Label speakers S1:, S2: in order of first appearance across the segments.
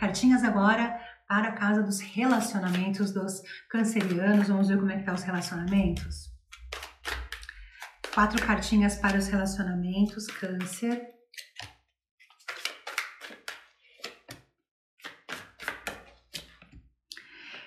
S1: Cartinhas agora para a casa dos relacionamentos dos cancerianos. Vamos ver como é que tá os relacionamentos. Quatro cartinhas para os relacionamentos, câncer.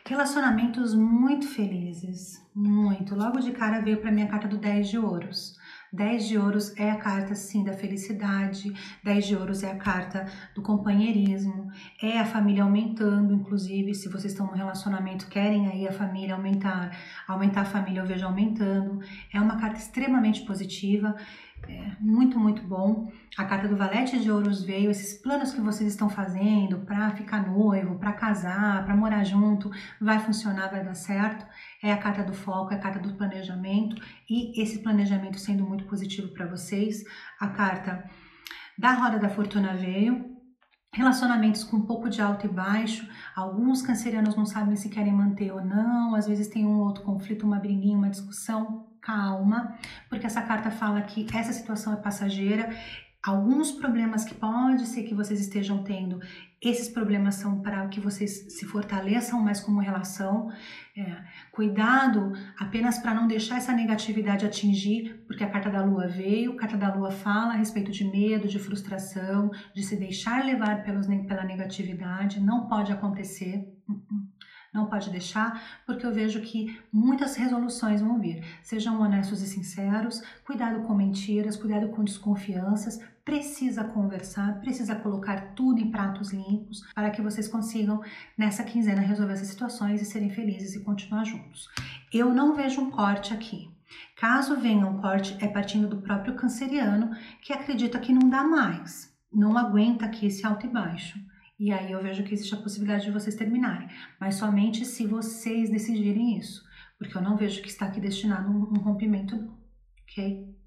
S1: Relacionamentos muito felizes, muito. Logo de cara veio para mim a carta do 10 de ouros. 10 de ouros é a carta, sim, da felicidade, 10 de ouros é a carta do companheirismo, é a família aumentando, inclusive, se vocês estão no relacionamento, querem aí a família aumentar, aumentar a família, eu vejo aumentando. É uma carta extremamente positiva, é muito, muito bom. A carta do Valete de Ouros veio, esses planos que vocês estão fazendo para ficar noivo, para casar, para morar junto, vai funcionar, vai dar certo. É a carta do foco, é a carta do planejamento e esse planejamento sendo muito positivo para vocês. A carta da Roda da Fortuna veio, relacionamentos com um pouco de alto e baixo. Alguns cancerianos não sabem se querem manter ou não, às vezes tem um outro conflito, uma briguinha, uma discussão. Calma, porque essa carta fala que essa situação é passageira. Alguns problemas que pode ser que vocês estejam tendo, esses problemas são para que vocês se fortaleçam mais como relação. É, cuidado apenas para não deixar essa negatividade atingir, porque a carta da lua veio, a carta da lua fala a respeito de medo, de frustração, de se deixar levar pelos, pela negatividade, não pode acontecer. Uh-uh. Não pode deixar, porque eu vejo que muitas resoluções vão vir. Sejam honestos e sinceros, cuidado com mentiras, cuidado com desconfianças. Precisa conversar, precisa colocar tudo em pratos limpos para que vocês consigam, nessa quinzena, resolver essas situações e serem felizes e continuar juntos. Eu não vejo um corte aqui. Caso venha um corte, é partindo do próprio canceriano que acredita que não dá mais, não aguenta aqui esse alto e baixo. E aí eu vejo que existe a possibilidade de vocês terminarem, mas somente se vocês decidirem isso, porque eu não vejo que está aqui destinado um, um rompimento, ok?